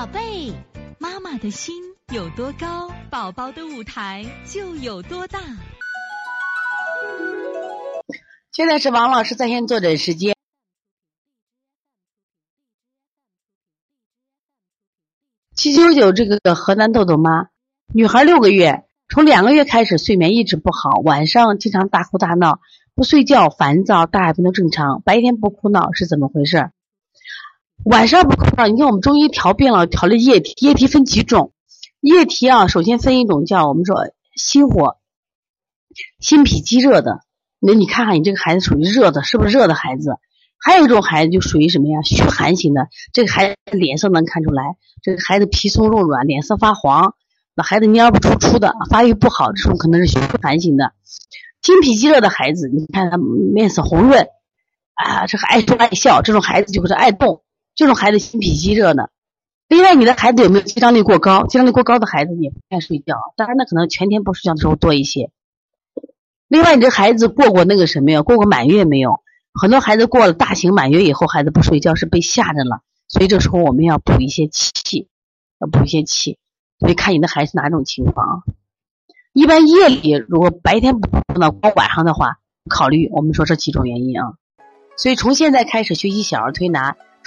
宝贝，妈妈的心有多高，宝宝的舞台就有多大。现在是王老师在线坐诊时间。七九九这个河南豆豆妈，女孩六个月，从两个月开始睡眠一直不好，晚上经常大哭大闹，不睡觉，烦躁，大小便都正常，白天不哭闹，是怎么回事？晚上不哭闹，你看我们中医调病了，调了液体，液体分几种？液体啊，首先分一种叫我们说心火、心脾积热的，那你看看你这个孩子属于热的，是不是热的孩子？还有一种孩子就属于什么呀？虚寒型的，这个孩子脸色能看出来，这个孩子皮松肉软，脸色发黄，那孩子蔫不出出的，发育不好，这种可能是虚寒型的。心脾积热的孩子，你看他面色红润，啊，这个爱说爱笑，这种孩子就是爱动。这种孩子心脾积热的，另外你的孩子有没有激张力过高？激张力过高的孩子也不爱睡觉，当然那可能全天不睡觉的时候多一些。另外你这孩子过过那个什么呀？过过满月没有？很多孩子过了大型满月以后，孩子不睡觉是被吓着了，所以这时候我们要补一些气，要补一些气。所以看你的孩子哪种情况啊。一般夜里如果白天不哭闹，光晚上的话，考虑我们说这几种原因啊。所以从现在开始学习小儿推拿。